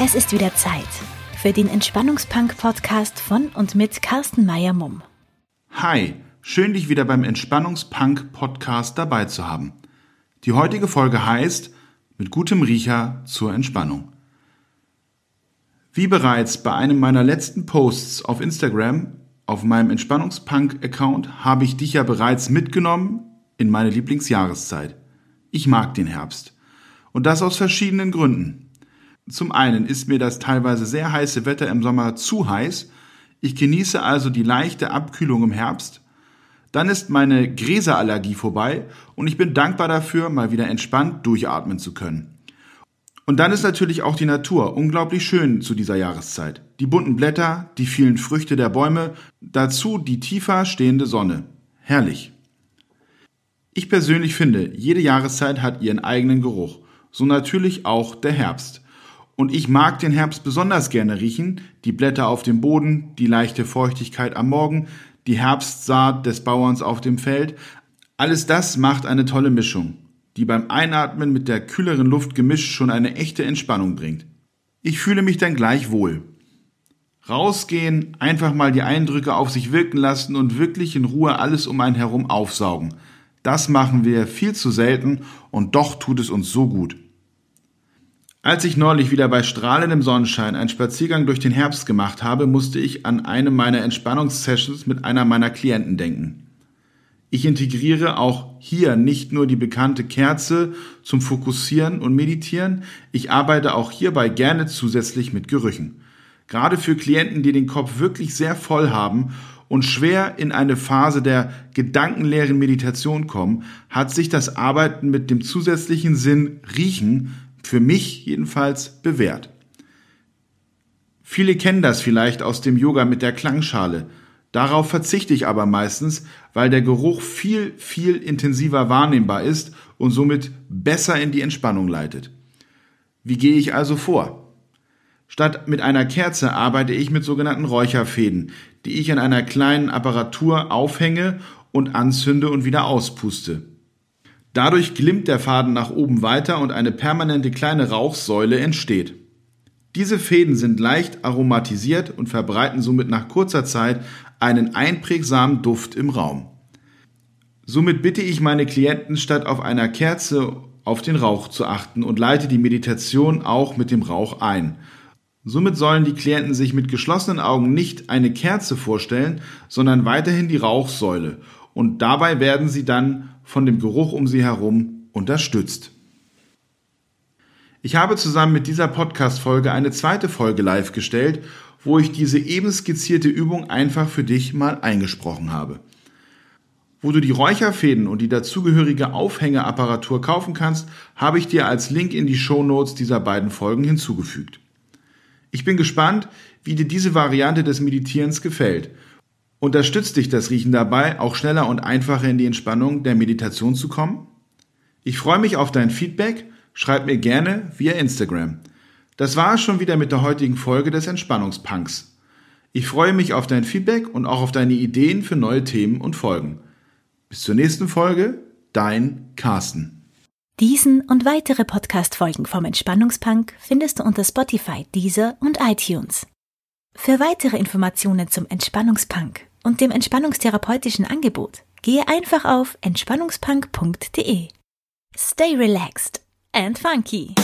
Es ist wieder Zeit für den Entspannungspunk-Podcast von und mit Carsten Meyer-Mumm. Hi, schön dich wieder beim Entspannungspunk-Podcast dabei zu haben. Die heutige Folge heißt Mit gutem Riecher zur Entspannung. Wie bereits bei einem meiner letzten Posts auf Instagram, auf meinem Entspannungspunk-Account, habe ich dich ja bereits mitgenommen in meine Lieblingsjahreszeit. Ich mag den Herbst. Und das aus verschiedenen Gründen. Zum einen ist mir das teilweise sehr heiße Wetter im Sommer zu heiß. Ich genieße also die leichte Abkühlung im Herbst. Dann ist meine Gräserallergie vorbei und ich bin dankbar dafür, mal wieder entspannt durchatmen zu können. Und dann ist natürlich auch die Natur unglaublich schön zu dieser Jahreszeit. Die bunten Blätter, die vielen Früchte der Bäume, dazu die tiefer stehende Sonne. Herrlich. Ich persönlich finde, jede Jahreszeit hat ihren eigenen Geruch. So natürlich auch der Herbst. Und ich mag den Herbst besonders gerne riechen. Die Blätter auf dem Boden, die leichte Feuchtigkeit am Morgen, die Herbstsaat des Bauerns auf dem Feld. Alles das macht eine tolle Mischung, die beim Einatmen mit der kühleren Luft gemischt schon eine echte Entspannung bringt. Ich fühle mich dann gleich wohl. Rausgehen, einfach mal die Eindrücke auf sich wirken lassen und wirklich in Ruhe alles um einen herum aufsaugen. Das machen wir viel zu selten und doch tut es uns so gut. Als ich neulich wieder bei strahlendem Sonnenschein einen Spaziergang durch den Herbst gemacht habe, musste ich an eine meiner Entspannungssessions mit einer meiner Klienten denken. Ich integriere auch hier nicht nur die bekannte Kerze zum Fokussieren und Meditieren, ich arbeite auch hierbei gerne zusätzlich mit Gerüchen. Gerade für Klienten, die den Kopf wirklich sehr voll haben und schwer in eine Phase der gedankenleeren Meditation kommen, hat sich das Arbeiten mit dem zusätzlichen Sinn Riechen für mich jedenfalls bewährt. Viele kennen das vielleicht aus dem Yoga mit der Klangschale. Darauf verzichte ich aber meistens, weil der Geruch viel, viel intensiver wahrnehmbar ist und somit besser in die Entspannung leitet. Wie gehe ich also vor? Statt mit einer Kerze arbeite ich mit sogenannten Räucherfäden, die ich an einer kleinen Apparatur aufhänge und anzünde und wieder auspuste. Dadurch glimmt der Faden nach oben weiter und eine permanente kleine Rauchsäule entsteht. Diese Fäden sind leicht aromatisiert und verbreiten somit nach kurzer Zeit einen einprägsamen Duft im Raum. Somit bitte ich meine Klienten statt auf einer Kerze auf den Rauch zu achten und leite die Meditation auch mit dem Rauch ein, Somit sollen die Klienten sich mit geschlossenen Augen nicht eine Kerze vorstellen, sondern weiterhin die Rauchsäule. Und dabei werden sie dann von dem Geruch um sie herum unterstützt. Ich habe zusammen mit dieser Podcast-Folge eine zweite Folge live gestellt, wo ich diese eben skizzierte Übung einfach für dich mal eingesprochen habe. Wo du die Räucherfäden und die dazugehörige Aufhängeapparatur kaufen kannst, habe ich dir als Link in die Show Notes dieser beiden Folgen hinzugefügt. Ich bin gespannt, wie dir diese Variante des Meditierens gefällt. Unterstützt dich das Riechen dabei, auch schneller und einfacher in die Entspannung der Meditation zu kommen? Ich freue mich auf dein Feedback. Schreib mir gerne via Instagram. Das war es schon wieder mit der heutigen Folge des Entspannungspunks. Ich freue mich auf dein Feedback und auch auf deine Ideen für neue Themen und Folgen. Bis zur nächsten Folge, dein Carsten. Diesen und weitere Podcast-Folgen vom Entspannungspunk findest du unter Spotify, Deezer und iTunes. Für weitere Informationen zum Entspannungspunk und dem entspannungstherapeutischen Angebot gehe einfach auf entspannungspunk.de. Stay relaxed and funky.